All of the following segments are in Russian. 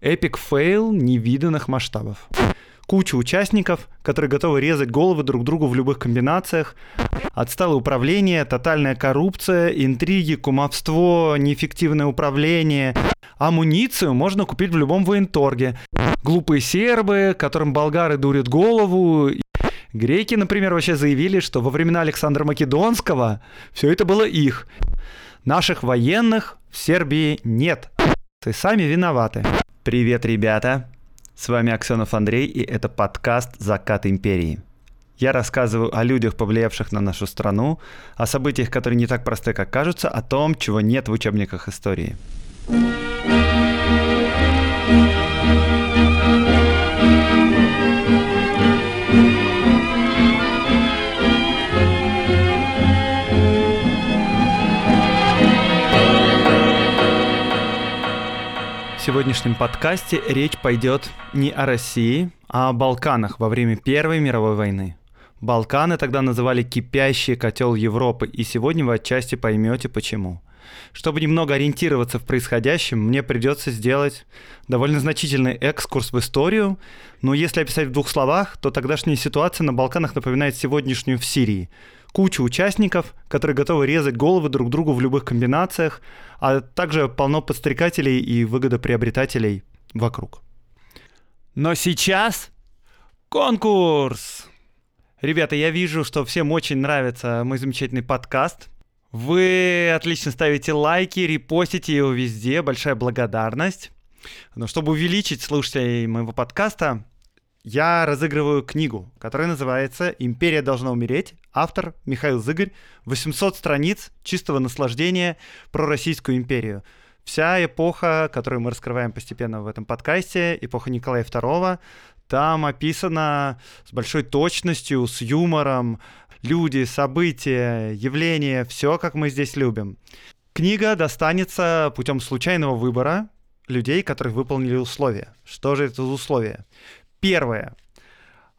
Epic fail невиданных масштабов. Куча участников, которые готовы резать головы друг другу в любых комбинациях. Отсталое управление, тотальная коррупция, интриги, кумовство, неэффективное управление. Амуницию можно купить в любом военторге. Глупые сербы, которым болгары дурят голову. Греки, например, вообще заявили, что во времена Александра Македонского все это было их. Наших военных в Сербии нет. Ты сами виноваты. Привет, ребята! С вами Аксенов Андрей, и это подкаст «Закат империи». Я рассказываю о людях, повлиявших на нашу страну, о событиях, которые не так просты, как кажутся, о том, чего нет в учебниках истории. Сегодняшнем подкасте речь пойдет не о России, а о Балканах во время Первой мировой войны. Балканы тогда называли «кипящий котел Европы», и сегодня вы отчасти поймете почему. Чтобы немного ориентироваться в происходящем, мне придется сделать довольно значительный экскурс в историю, но если описать в двух словах, то тогдашняя ситуация на Балканах напоминает сегодняшнюю в Сирии – кучу участников, которые готовы резать головы друг другу в любых комбинациях, а также полно подстрекателей и выгодоприобретателей вокруг. Но сейчас конкурс! Ребята, я вижу, что всем очень нравится мой замечательный подкаст. Вы отлично ставите лайки, репостите его везде. Большая благодарность. Но чтобы увеличить слушателей моего подкаста, я разыгрываю книгу, которая называется «Империя должна умереть». Автор Михаил Зыгорь. 800 страниц чистого наслаждения про Российскую империю. Вся эпоха, которую мы раскрываем постепенно в этом подкасте, эпоха Николая II, там описано с большой точностью, с юмором, люди, события, явления, все, как мы здесь любим. Книга достанется путем случайного выбора людей, которые выполнили условия. Что же это за условия? Первое.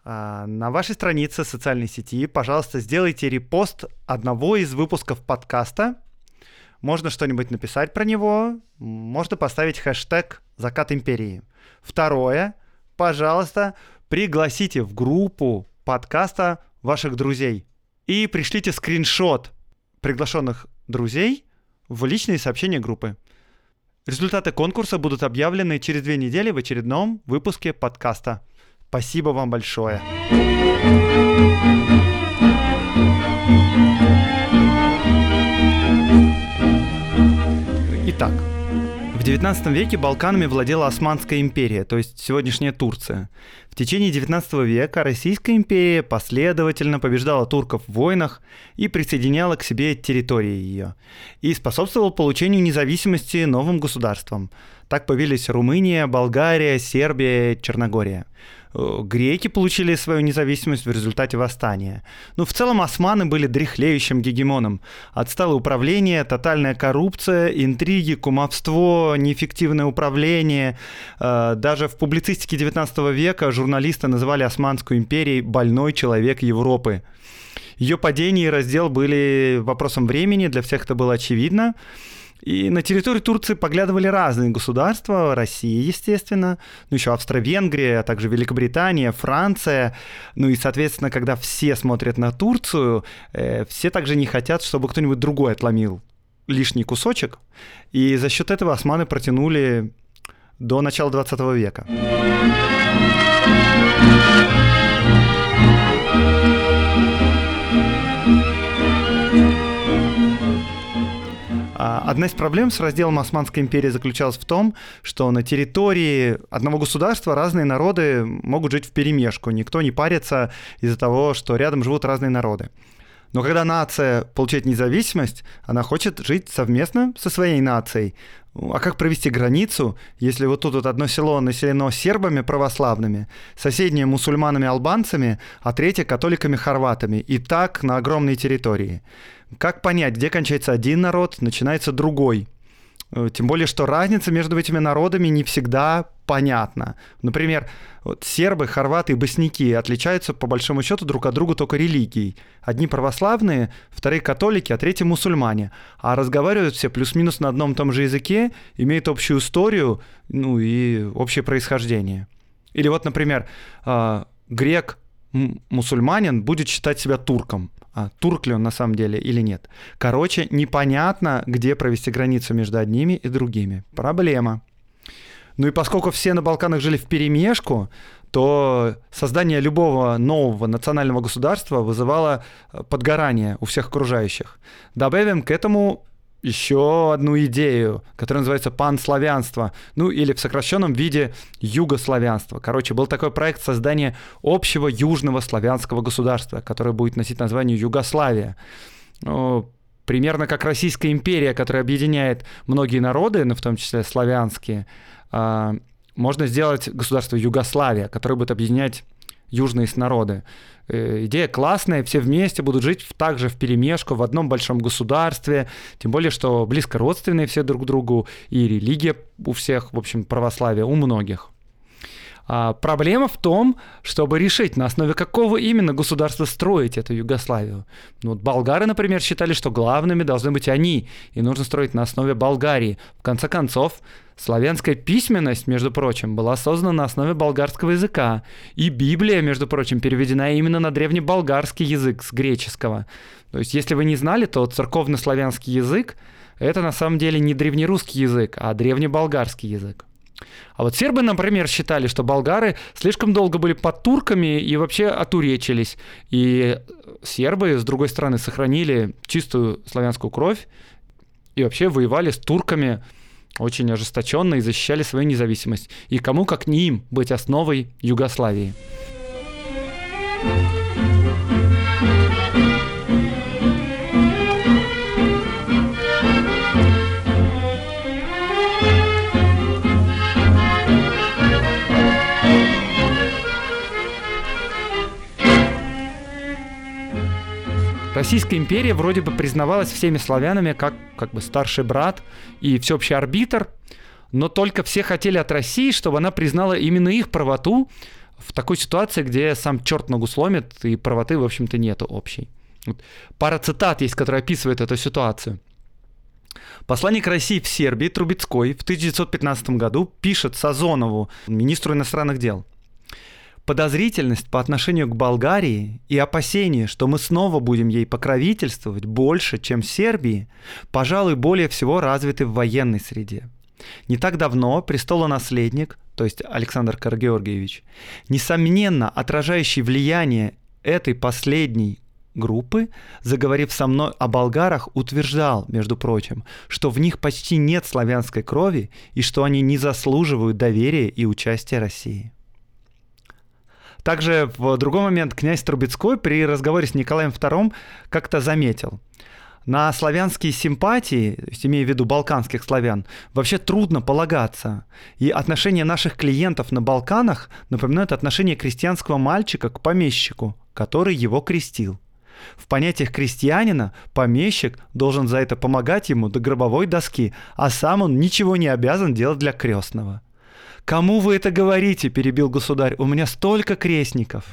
А, на вашей странице социальной сети, пожалуйста, сделайте репост одного из выпусков подкаста. Можно что-нибудь написать про него, можно поставить хэштег «Закат империи». Второе. Пожалуйста, пригласите в группу подкаста ваших друзей и пришлите скриншот приглашенных друзей в личные сообщения группы. Результаты конкурса будут объявлены через две недели в очередном выпуске подкаста. Спасибо вам большое. Итак, в XIX веке Балканами владела Османская империя, то есть сегодняшняя Турция. В течение XIX века Российская империя последовательно побеждала турков в войнах и присоединяла к себе территории ее, и способствовала получению независимости новым государствам. Так появились Румыния, Болгария, Сербия, Черногория. Э, греки получили свою независимость в результате восстания. Ну, в целом, османы были дряхлеющим гегемоном. Отсталое управление, тотальная коррупция, интриги, кумовство, неэффективное управление. Э, даже в публицистике 19 века журналисты называли Османскую империей «больной человек Европы». Ее падение и раздел были вопросом времени, для всех это было очевидно. И на территорию Турции поглядывали разные государства, Россия, естественно, ну еще Австро-Венгрия, а также Великобритания, Франция. Ну и, соответственно, когда все смотрят на Турцию, э, все также не хотят, чтобы кто-нибудь другой отломил лишний кусочек. И за счет этого османы протянули до начала 20 века. Одна из проблем с разделом Османской империи заключалась в том, что на территории одного государства разные народы могут жить в перемешку. Никто не парится из-за того, что рядом живут разные народы. Но когда нация получает независимость, она хочет жить совместно со своей нацией. А как провести границу, если вот тут вот одно село населено сербами православными, соседнее мусульманами-албанцами, а третье католиками-хорватами, и так на огромной территории? Как понять, где кончается один народ, начинается другой? Э, тем более, что разница между этими народами не всегда понятно. Например, вот сербы, хорваты и босняки отличаются по большому счету друг от друга только религией. Одни православные, вторые католики, а третьи мусульмане. А разговаривают все плюс-минус на одном и том же языке, имеют общую историю, ну и общее происхождение. Или вот, например, а, грек мусульманин будет считать себя турком. А турк ли он на самом деле или нет. Короче, непонятно, где провести границу между одними и другими. Проблема. Ну и поскольку все на Балканах жили в перемешку, то создание любого нового национального государства вызывало э, подгорание у всех окружающих. Добавим к этому еще одну идею, которая называется панславянство, ну или в сокращенном виде югославянство. Короче, был такой проект создания общего южного славянского государства, которое будет носить название Югославия. Ну, примерно как Российская империя, которая объединяет многие народы, ну, в том числе славянские, а, можно сделать государство Югославия, которое будет объединять южные народы. Э, идея классная, все вместе будут жить также в перемешку в одном большом государстве, тем более, что близко родственные все друг другу, и религия у всех, в общем, православие у многих. А проблема в том, чтобы решить, на основе какого именно государства строить эту Югославию. Ну, вот болгары, например, считали, что главными должны быть они, и нужно строить на основе Болгарии. В конце концов, славянская письменность, между прочим, была создана на основе болгарского языка, и Библия, между прочим, переведена именно на древнеболгарский язык с греческого. То есть, если вы не знали, то церковно-славянский язык — это на самом деле не древнерусский язык, а древнеболгарский язык. А вот сербы, например, считали, что болгары слишком долго были под турками и вообще отуречились. И сербы, с другой стороны, сохранили чистую славянскую кровь и вообще воевали с турками очень ожесточенно и защищали свою независимость. И кому, как не им, быть основой Югославии. Российская империя вроде бы признавалась всеми славянами как, как бы старший брат и всеобщий арбитр, но только все хотели от России, чтобы она признала именно их правоту в такой ситуации, где сам черт ногу сломит, и правоты, в общем-то, нету общей. Вот. Пара цитат есть, которые описывают эту ситуацию. Посланник России в Сербии Трубецкой в 1915 году пишет Сазонову, министру иностранных дел – Подозрительность по отношению к Болгарии и опасение, что мы снова будем ей покровительствовать больше, чем Сербии, пожалуй, более всего развиты в военной среде. Не так давно престолонаследник, то есть Александр Каргеоргиевич, несомненно отражающий влияние этой последней группы, заговорив со мной о болгарах, утверждал, между прочим, что в них почти нет славянской крови и что они не заслуживают доверия и участия России. Также в другой момент князь Трубецкой при разговоре с Николаем II как-то заметил, на славянские симпатии, имея в виду балканских славян, вообще трудно полагаться. И отношения наших клиентов на Балканах напоминают отношение крестьянского мальчика к помещику, который его крестил. В понятиях крестьянина помещик должен за это помогать ему до гробовой доски, а сам он ничего не обязан делать для крестного. «Кому вы это говорите?» – перебил государь. «У меня столько крестников».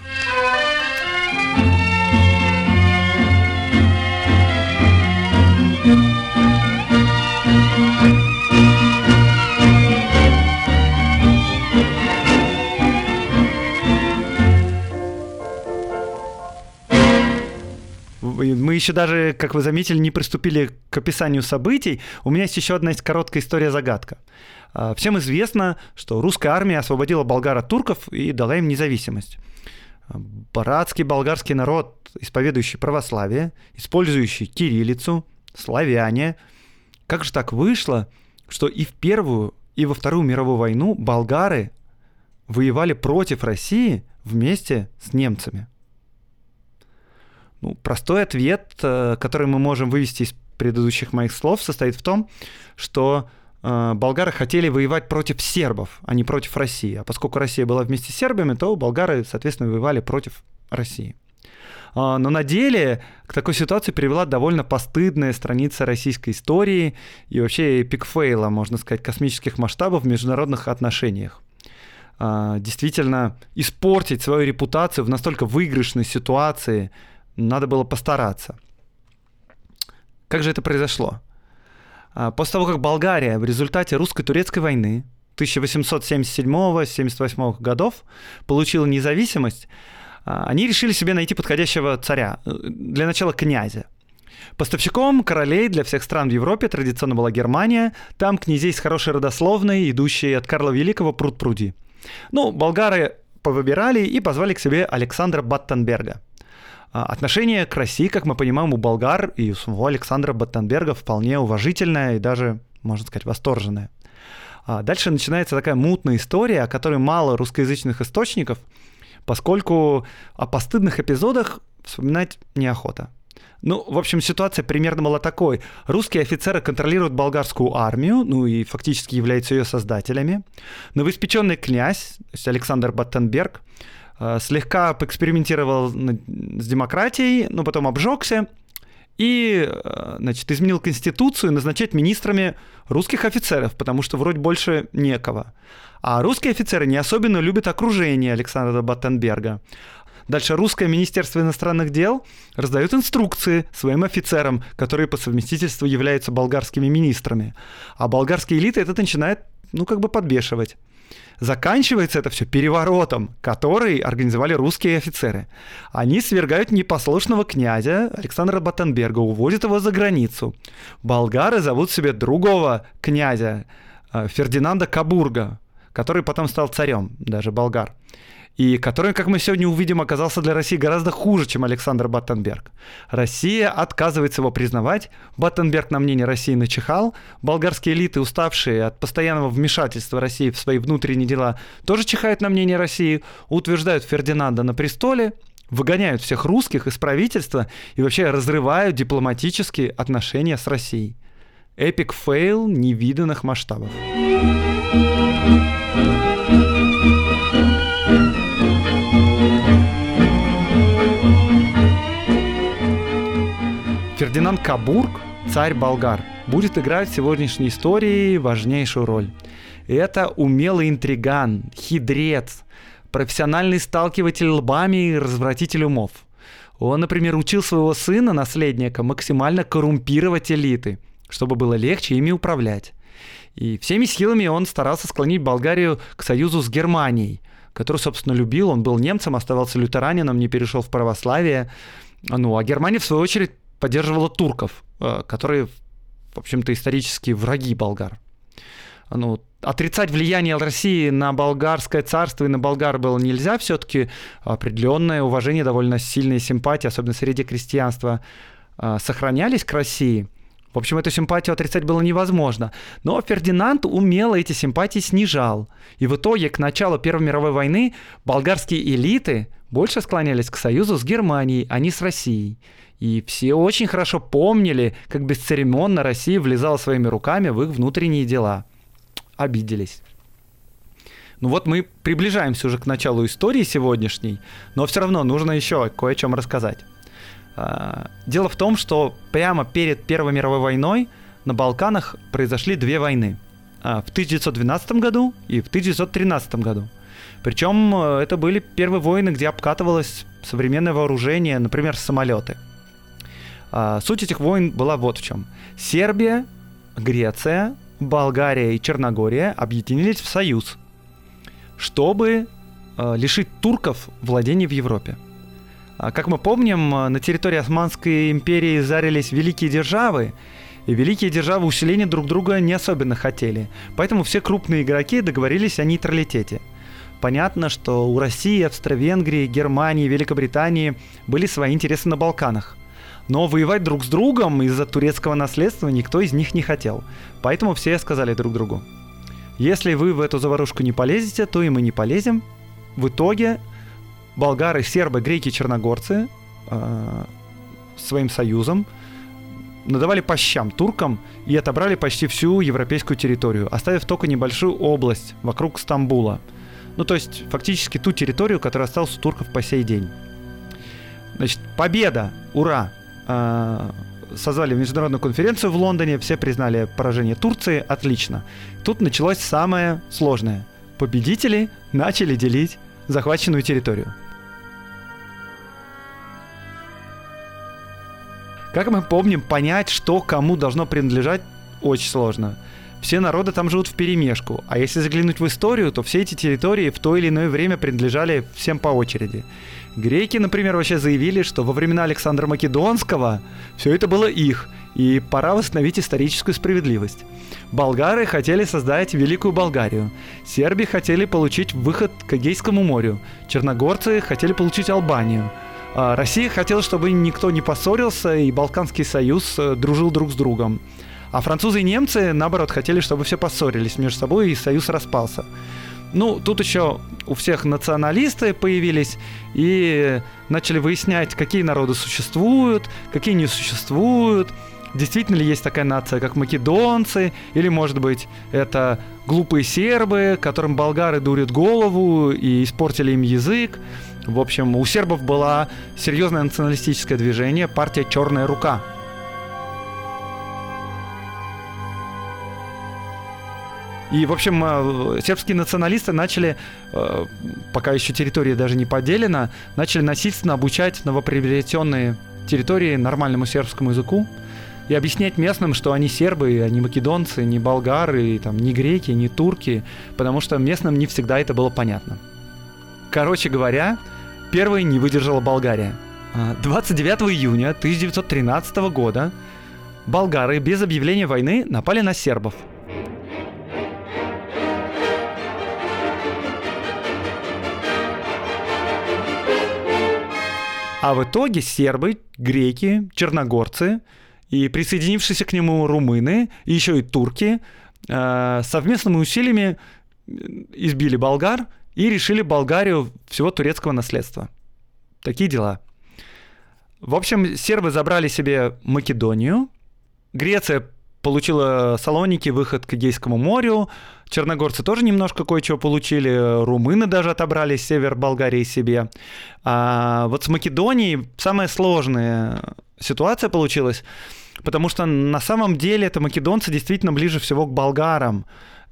Мы еще даже, как вы заметили, не приступили к описанию событий. У меня есть еще одна короткая история-загадка. А, всем известно, что русская армия освободила болгар от турков и дала им независимость. Братский болгарский народ, исповедующий православие, использующий кириллицу, славяне. Как же так вышло, что и в Первую, и во Вторую мировую войну болгары воевали против России вместе с немцами? Ну, простой ответ, э, который мы можем вывести из предыдущих моих слов, состоит в том, что болгары хотели воевать против сербов, а не против России. А поскольку Россия была вместе с сербами, то болгары, соответственно, воевали против России. А, но на деле к такой ситуации привела довольно постыдная страница российской истории и вообще эпик фейла, можно сказать, космических масштабов в международных отношениях. а, действительно испортить свою репутацию в настолько выигрышной ситуации, надо было постараться. Как же это произошло? А, после того, как Болгария в результате русско-турецкой войны 1877-78 годов получила независимость, а, они решили себе найти подходящего царя, э, для начала князя. Поставщиком королей для всех стран в Европе традиционно была Германия, там князей с хорошей родословной, идущие от Карла Великого пруд-пруди. Ну, болгары повыбирали и позвали к себе Александра Баттенберга. А, отношение к России, как мы понимаем, у болгар и у самого Александра Баттенберга вполне уважительное и даже, можно сказать, восторженное. А дальше начинается такая мутная история, о которой мало русскоязычных источников, поскольку о постыдных эпизодах вспоминать неохота. Ну, в общем, ситуация примерно была такой. Русские офицеры контролируют болгарскую армию, ну и фактически являются ее создателями. Новоиспеченный князь, то есть Александр Баттенберг, слегка поэкспериментировал с демократией, но потом обжегся и, э, значит, изменил конституцию назначать министрами русских офицеров, потому что вроде больше некого. А русские офицеры не особенно любят окружение Александра Баттенберга. Дальше русское Министерство иностранных дел раздает инструкции своим офицерам, которые по совместительству являются болгарскими министрами. А болгарские элиты это начинает, ну, как бы подбешивать. Заканчивается это все переворотом, который организовали русские офицеры. Они свергают непослушного князя Александра Батенберга, увозят его за границу. Болгары зовут себе другого князя э, Фердинанда Кабурга, который потом стал царем, даже болгар и который, как мы сегодня увидим, оказался для России гораздо хуже, чем Александр Баттенберг. Россия отказывается его признавать, Баттенберг на мнение России начихал, болгарские элиты, уставшие от постоянного вмешательства России в свои внутренние дела, тоже чихают на мнение России, утверждают Фердинанда на престоле, выгоняют всех русских из правительства и вообще разрывают дипломатические отношения с Россией. Epic fail невиданных масштабов. Фердинанд Кабург, царь болгар, будет играть в сегодняшней истории важнейшую роль. Это умелый интриган, хитрец, профессиональный сталкиватель лбами и развратитель умов. Он, например, учил своего сына, наследника, максимально коррумпировать элиты, чтобы было легче ими управлять. И всеми силами он старался склонить Болгарию к союзу с Германией, которую, собственно, любил. Он был немцем, оставался лютеранином, не перешел в православие. Ну, а Германия, в свою очередь, поддерживала турков, э, которые, в общем-то, исторические враги болгар. Ну, отрицать влияние России на болгарское царство и на болгар было нельзя, все-таки определенное уважение, довольно сильные симпатии, особенно среди крестьянства, э, сохранялись к России. В общем, эту симпатию отрицать было невозможно. Но Фердинанд умело эти симпатии снижал. И в итоге к началу Первой мировой войны болгарские элиты больше склонялись к союзу с Германией, а не с Россией. И все очень хорошо помнили, как бесцеремонно Россия влезала своими руками в их внутренние дела. Обиделись. Ну вот мы приближаемся уже к началу истории сегодняшней, но все равно нужно еще кое о чем рассказать. А, дело в том, что прямо перед Первой мировой войной на Балканах произошли две войны. А, в 1912 году и в 1913 году. Причем э, это были первые войны, где обкатывалось современное вооружение, например, самолеты – а, суть этих войн была вот в чем. Сербия, Греция, Болгария и Черногория объединились в союз, чтобы а, лишить турков владений в Европе. А, как мы помним, на территории Османской империи зарились великие державы, и великие державы усиления друг друга не особенно хотели. Поэтому все крупные игроки договорились о нейтралитете. Понятно, что у России, Австро-Венгрии, Германии, Великобритании были свои интересы на Балканах. Но воевать друг с другом из-за турецкого наследства никто из них не хотел. Поэтому все сказали друг другу, если вы в эту заварушку не полезете, то и мы не полезем. В итоге болгары, сербы, греки, черногорцы э, своим союзом надавали по щам туркам и отобрали почти всю европейскую территорию, оставив только небольшую область вокруг Стамбула. Ну, то есть, фактически ту территорию, которая осталась у турков по сей день. Значит, победа! Ура! А, созвали международную конференцию в Лондоне, все признали поражение Турции, отлично. Тут началось самое сложное. победители начали делить захваченную территорию. Как мы помним, понять, что кому должно принадлежать, очень сложно. Все народы там живут в перемешку, а если заглянуть в историю, то все эти территории в то или иное время принадлежали всем по очереди. Греки, например, вообще заявили, что во времена Александра Македонского все это было их, и пора восстановить историческую справедливость. Болгары хотели создать Великую Болгарию, серби хотели получить выход к Эгейскому морю, черногорцы хотели получить Албанию, а Россия хотела, чтобы никто не поссорился и Балканский союз э, дружил друг с другом. А французы и немцы, наоборот, хотели, чтобы все поссорились между собой и союз распался. Ну, тут еще у всех националисты появились и начали выяснять, какие народы существуют, какие не существуют. Действительно ли есть такая нация, как македонцы, или, может быть, это глупые сербы, которым болгары дурят голову и испортили им язык. В общем, у сербов была серьезное националистическое движение, партия «Черная рука», И, в общем, э, сербские националисты начали, э, пока еще территория даже не поделена, начали насильственно обучать новоприобретенные территории нормальному сербскому языку и объяснять местным, что они сербы, не македонцы, не болгары, там, не греки, не турки, потому что местным не всегда это было понятно. Короче говоря, первой не выдержала Болгария. 29 а, июня 1913 года болгары без объявления войны напали на сербов – А в итоге сербы, греки, черногорцы и присоединившиеся к нему румыны, и еще и турки э, совместными усилиями избили болгар и решили Болгарию всего турецкого наследства. Такие дела. В общем, сербы забрали себе Македонию, Греция получила Салоники, выход к Эгейскому морю. Черногорцы тоже немножко кое-чего получили. Румыны даже отобрали север Болгарии себе. А вот с Македонией самая сложная ситуация получилась, потому что на самом деле это македонцы действительно ближе всего к болгарам.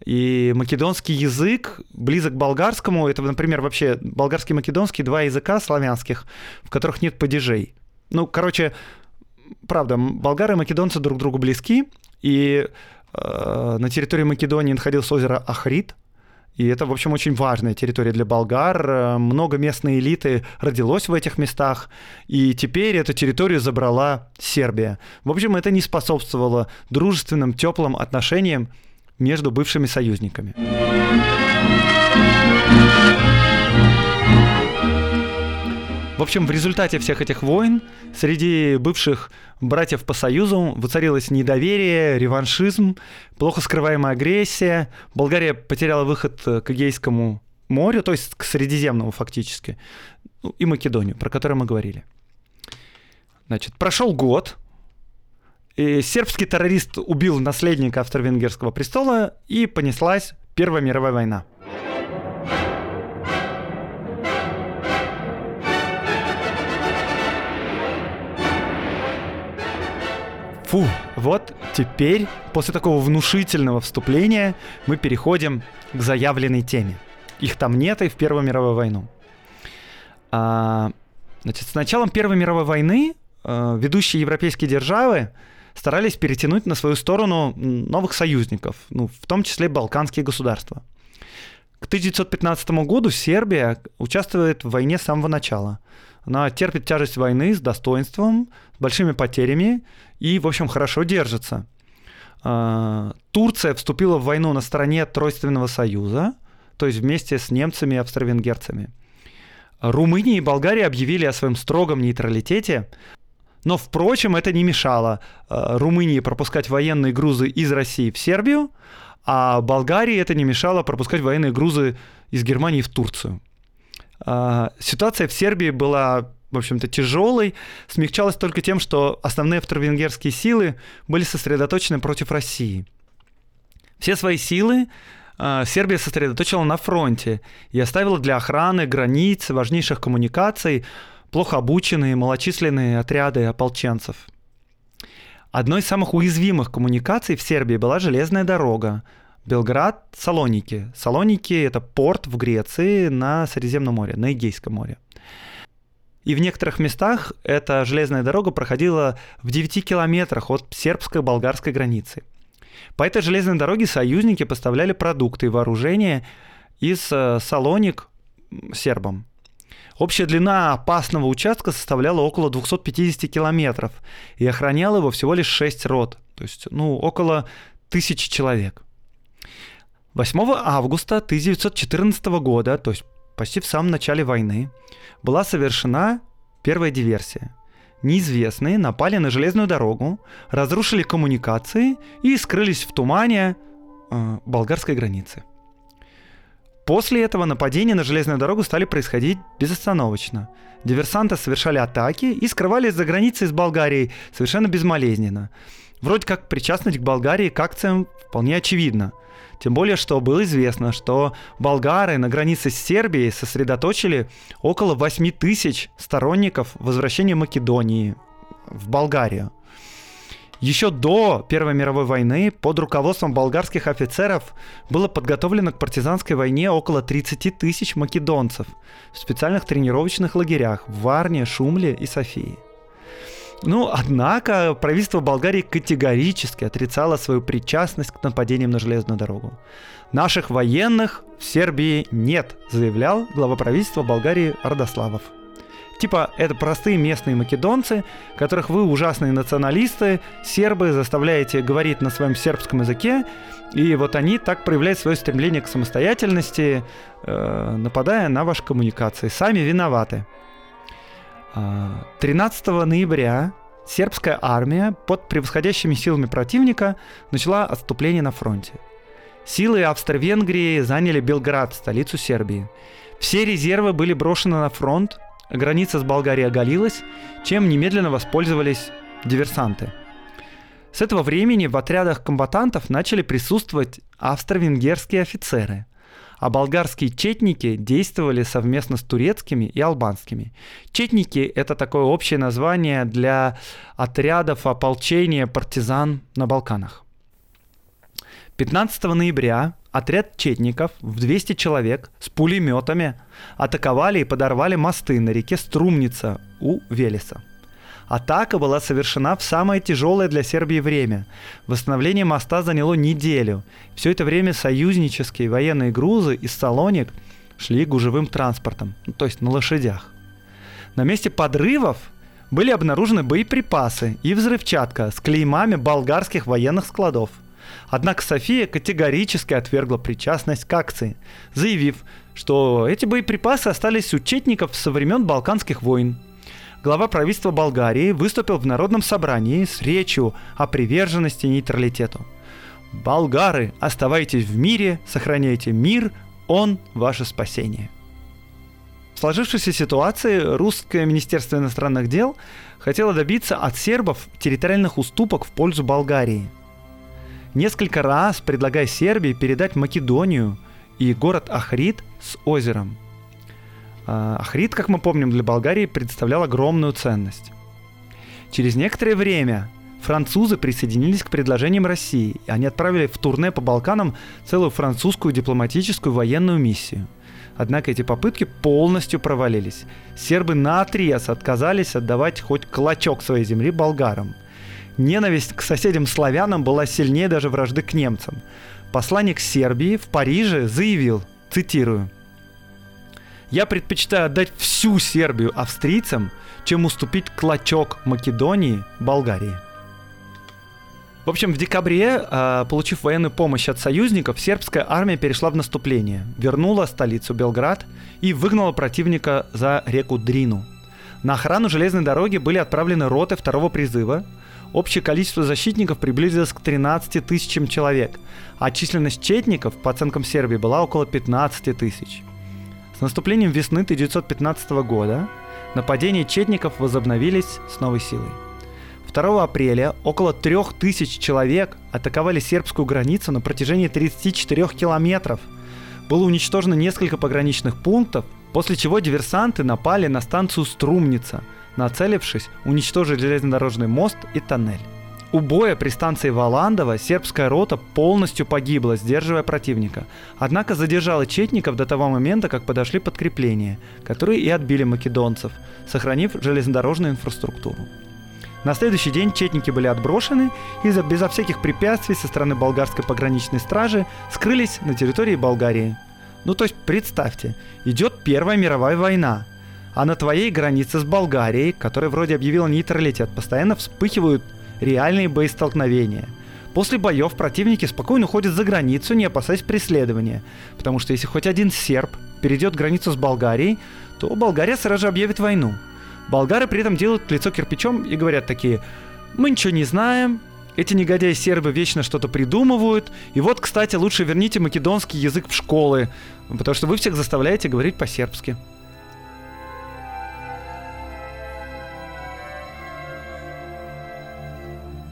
И македонский язык близок к болгарскому. Это, например, вообще болгарский и македонский два языка славянских, в которых нет падежей. Ну, короче, правда, болгары и македонцы друг другу близки, и э, на территории Македонии находилось озеро Ахрид, и это, в общем, очень важная территория для болгар. Э, много местной элиты родилось в этих местах, и теперь эту территорию забрала Сербия. В общем, это не способствовало дружественным, теплым отношениям между бывшими союзниками. В общем, в результате всех этих войн среди бывших братьев по союзу воцарилось недоверие, реваншизм, плохо скрываемая агрессия. Болгария потеряла выход к Эгейскому морю, то есть к Средиземному фактически, ну, и Македонию, про которую мы говорили. Значит, прошел год, и сербский террорист убил наследника австро-венгерского престола, и понеслась Первая мировая война. Фу, вот теперь, после такого внушительного вступления, мы переходим к заявленной теме. Их там нет и в Первую мировую войну. А, значит, с началом Первой мировой войны а, ведущие европейские державы старались перетянуть на свою сторону новых союзников, ну, в том числе балканские государства. К 1915 году Сербия участвует в войне с самого начала. Она терпит тяжесть войны с достоинством, с большими потерями и, в общем, хорошо держится. А, Турция вступила в войну на стороне Тройственного союза, то есть вместе с немцами и австро-венгерцами. Румыния и Болгария объявили о своем строгом нейтралитете, но, впрочем, это не мешало а, Румынии пропускать военные грузы из России в Сербию, а Болгарии это не мешало пропускать военные грузы из Германии в Турцию. А, ситуация в Сербии была в общем-то, тяжелой, смягчалась только тем, что основные австро-венгерские силы были сосредоточены против России. Все свои силы э, Сербия сосредоточила на фронте и оставила для охраны границ, важнейших коммуникаций плохо обученные, малочисленные отряды ополченцев. Одной из самых уязвимых коммуникаций в Сербии была железная дорога, Белград, Салоники. Салоники — это порт в Греции на Средиземном море, на Эгейском море. И в некоторых местах эта железная дорога проходила в 9 километрах от сербско-болгарской границы. По этой железной дороге союзники поставляли продукты и вооружение из э, Салоник сербам. Общая длина опасного участка составляла около 250 километров, и охранял его всего лишь 6 рот, то есть ну, около тысячи человек. 8 августа 1914 года, то есть почти в самом начале войны, была совершена первая диверсия. Неизвестные напали на железную дорогу, разрушили коммуникации и скрылись в тумане э, болгарской границы. После этого нападения на железную дорогу стали происходить безостановочно. Диверсанты совершали атаки и скрывались за границей с Болгарией совершенно безболезненно. Вроде как причастность к Болгарии к акциям вполне очевидна – тем более, что было известно, что болгары на границе с Сербией сосредоточили около 8 тысяч сторонников возвращения Македонии в Болгарию. Еще до Первой мировой войны под руководством болгарских офицеров было подготовлено к партизанской войне около 30 тысяч македонцев в специальных тренировочных лагерях в Варне, Шумле и Софии. Ну, однако правительство Болгарии категорически отрицало свою причастность к нападениям на железную дорогу. Наших военных в Сербии нет, заявлял глава правительства Болгарии Родославов. Типа, это простые местные македонцы, которых вы, ужасные националисты, сербы, заставляете говорить на своем сербском языке, и вот они так проявляют свое стремление к самостоятельности, э, нападая на ваши коммуникации. Сами виноваты. 13 ноября сербская армия под превосходящими силами противника начала отступление на фронте. Силы Австро-Венгрии заняли Белград, столицу Сербии. Все резервы были брошены на фронт, граница с Болгарией оголилась, чем немедленно воспользовались диверсанты. С этого времени в отрядах комбатантов начали присутствовать австро-венгерские офицеры – а болгарские четники действовали совместно с турецкими и албанскими. Четники – это такое общее название для отрядов ополчения партизан на Балканах. 15 ноября отряд четников в 200 человек с пулеметами атаковали и подорвали мосты на реке Струмница у Велеса. Атака была совершена в самое тяжелое для Сербии время. Восстановление моста заняло неделю. Все это время союзнические военные грузы из Салоник шли гужевым транспортом, ну, то есть на лошадях. На месте подрывов были обнаружены боеприпасы и взрывчатка с клеймами болгарских военных складов. Однако София категорически отвергла причастность к акции, заявив, что эти боеприпасы остались у четников со времен Балканских войн глава правительства Болгарии выступил в Народном собрании с речью о приверженности нейтралитету. «Болгары, оставайтесь в мире, сохраняйте мир, он – ваше спасение». В сложившейся ситуации русское Министерство иностранных дел хотело добиться от сербов территориальных уступок в пользу Болгарии. Несколько раз предлагая Сербии передать Македонию и город Ахрид с озером – Ахрид, как мы помним, для Болгарии представлял огромную ценность. Через некоторое время французы присоединились к предложениям России, и они отправили в турне по Балканам целую французскую дипломатическую военную миссию. Однако эти попытки полностью провалились. Сербы наотрез отказались отдавать хоть клочок своей земли болгарам. Ненависть к соседям-славянам была сильнее даже вражды к немцам. Посланник Сербии в Париже заявил, цитирую, я предпочитаю отдать всю Сербию австрийцам, чем уступить клочок Македонии Болгарии. В общем, в декабре, а, получив военную помощь от союзников, сербская армия перешла в наступление, вернула столицу Белград и выгнала противника за реку Дрину. На охрану железной дороги были отправлены роты второго призыва. Общее количество защитников приблизилось к 13 тысячам человек, а численность четников, по оценкам Сербии, была около 15 тысяч. С наступлением весны 1915 года нападения четников возобновились с новой силой. 2 апреля около 3000 человек атаковали сербскую границу на протяжении 34 километров. Было уничтожено несколько пограничных пунктов, после чего диверсанты напали на станцию Струмница, нацелившись уничтожить железнодорожный мост и тоннель. У боя при станции Валандова сербская рота полностью погибла, сдерживая противника. Однако задержала четников до того момента, как подошли подкрепления, которые и отбили македонцев, сохранив железнодорожную инфраструктуру. На следующий день четники были отброшены и безо всяких препятствий со стороны болгарской пограничной стражи скрылись на территории Болгарии. Ну то есть представьте, идет Первая мировая война, а на твоей границе с Болгарией, которая вроде объявила нейтралитет, постоянно вспыхивают реальные боестолкновения. После боев противники спокойно уходят за границу, не опасаясь преследования. Потому что если хоть один серб перейдет границу с Болгарией, то Болгария сразу же объявит войну. Болгары при этом делают лицо кирпичом и говорят такие, мы ничего не знаем, эти негодяи сербы вечно что-то придумывают. И вот, кстати, лучше верните македонский язык в школы, потому что вы всех заставляете говорить по-сербски.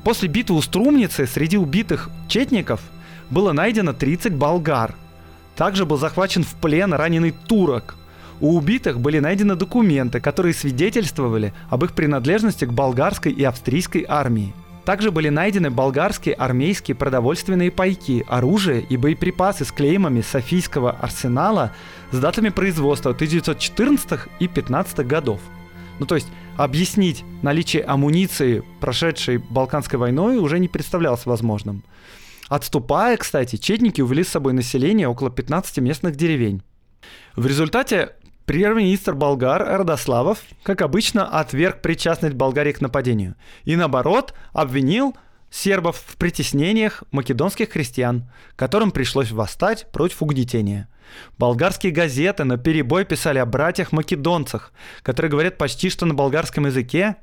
После битвы у Струмницы среди убитых четников было найдено 30 болгар. Также был захвачен в плен раненый турок. У убитых были найдены документы, которые свидетельствовали об их принадлежности к болгарской и австрийской армии. Также были найдены болгарские армейские продовольственные пайки, оружие и боеприпасы с клеймами Софийского арсенала с датами производства 1914 и 15 годов. Ну то есть объяснить наличие амуниции, прошедшей Балканской войной, уже не представлялось возможным. Отступая, кстати, четники увели с собой население около 15 местных деревень. В результате премьер-министр болгар Эрдославов, как обычно, отверг причастность Болгарии к нападению и, наоборот, обвинил сербов в притеснениях македонских христиан, которым пришлось восстать против угнетения. Болгарские газеты на перебой писали о братьях-македонцах, которые говорят почти что на болгарском языке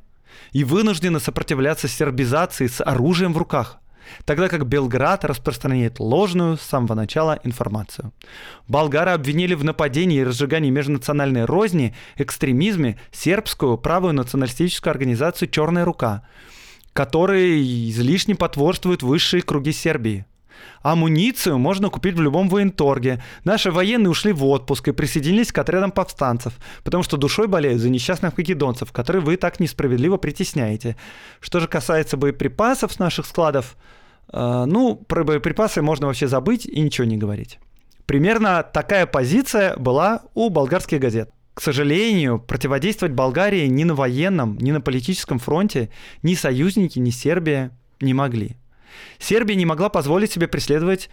и вынуждены сопротивляться сербизации с оружием в руках, тогда как Белград распространяет ложную с самого начала информацию. Болгары обвинили в нападении и разжигании межнациональной розни, экстремизме сербскую правую националистическую организацию «Черная рука», которые излишне потворствуют высшие круги Сербии. Амуницию можно купить в любом военторге. Наши военные ушли в отпуск и присоединились к отрядам повстанцев, потому что душой болеют за несчастных македонцев, которые вы так несправедливо притесняете. Что же касается боеприпасов с наших складов, э, ну, про боеприпасы можно вообще забыть и ничего не говорить. Примерно такая позиция была у болгарских газет. К сожалению, противодействовать Болгарии ни на военном, ни на политическом фронте ни союзники, ни Сербия не могли. Сербия не могла позволить себе преследовать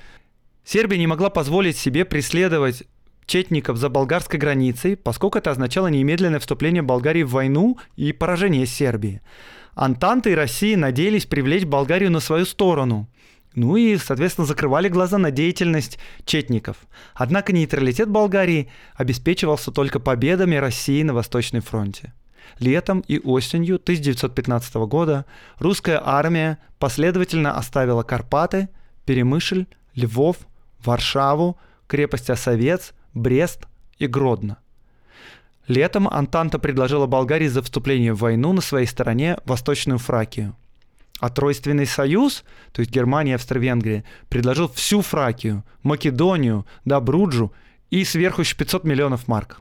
Сербия не могла позволить себе преследовать четников за болгарской границей, поскольку это означало немедленное вступление Болгарии в войну и поражение Сербии. Антанта и Россия надеялись привлечь Болгарию на свою сторону. Ну и, соответственно, закрывали глаза на деятельность четников. Однако нейтралитет Болгарии обеспечивался только победами России на Восточном фронте. Летом и осенью 1915 года русская армия последовательно оставила Карпаты, Перемышль, Львов, Варшаву, крепость Осовец, Брест и Гродно. Летом Антанта предложила Болгарии за вступление в войну на своей стороне Восточную Фракию – а Тройственный союз, то есть Германия и Австро-Венгрия, предложил всю Фракию, Македонию, Добруджу и сверху еще 500 миллионов марок.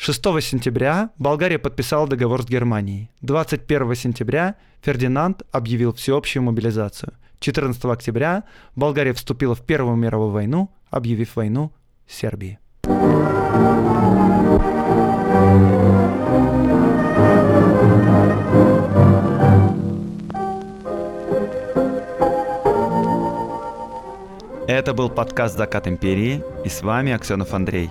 6 сентября Болгария подписала договор с Германией. 21 сентября Фердинанд объявил всеобщую мобилизацию. 14 октября Болгария вступила в Первую мировую войну, объявив войну Сербии. Это был подкаст «Закат империи» и с вами Аксенов Андрей.